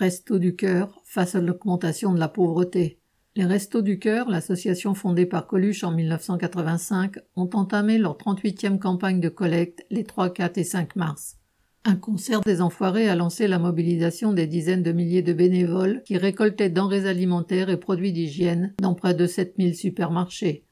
Restos du cœur face à l'augmentation de la pauvreté. Les Restos du Cœur, l'association fondée par Coluche en 1985, ont entamé leur 38e campagne de collecte les 3, 4 et 5 mars. Un concert des Enfoirés a lancé la mobilisation des dizaines de milliers de bénévoles qui récoltaient denrées alimentaires et produits d'hygiène dans près de 7000 supermarchés.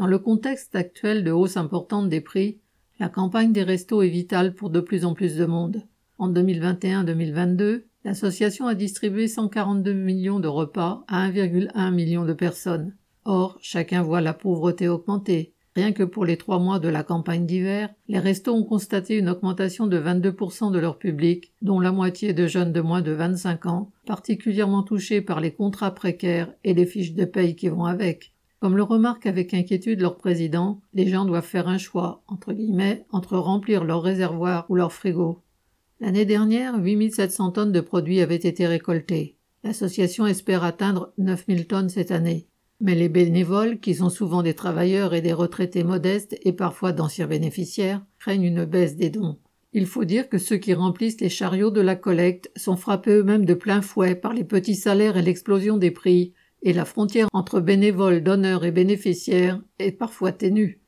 Dans le contexte actuel de hausse importante des prix, la campagne des restos est vitale pour de plus en plus de monde. En 2021-2022, L'association a distribué 142 millions de repas à 1,1 million de personnes. Or, chacun voit la pauvreté augmenter. Rien que pour les trois mois de la campagne d'hiver, les restos ont constaté une augmentation de 22% de leur public, dont la moitié de jeunes de moins de 25 ans, particulièrement touchés par les contrats précaires et les fiches de paye qui vont avec. Comme le remarque avec inquiétude leur président, les gens doivent faire un choix, entre guillemets, entre remplir leur réservoir ou leur frigo. L'année dernière, 8700 tonnes de produits avaient été récoltés. L'association espère atteindre 9000 tonnes cette année. Mais les bénévoles, qui sont souvent des travailleurs et des retraités modestes et parfois d'anciens bénéficiaires, craignent une baisse des dons. Il faut dire que ceux qui remplissent les chariots de la collecte sont frappés eux-mêmes de plein fouet par les petits salaires et l'explosion des prix, et la frontière entre bénévoles, donneurs et bénéficiaires est parfois ténue.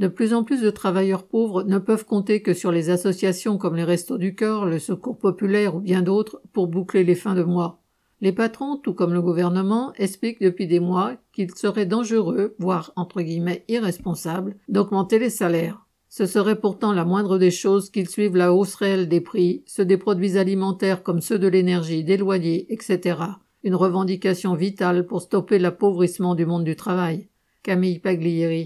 De plus en plus de travailleurs pauvres ne peuvent compter que sur les associations comme les Restos du Cœur, le Secours populaire ou bien d'autres pour boucler les fins de mois. Les patrons, tout comme le gouvernement, expliquent depuis des mois qu'il serait dangereux, voire entre guillemets irresponsable, d'augmenter les salaires. Ce serait pourtant la moindre des choses qu'ils suivent la hausse réelle des prix, ceux des produits alimentaires comme ceux de l'énergie, des loyers, etc. Une revendication vitale pour stopper l'appauvrissement du monde du travail. Camille Paglieri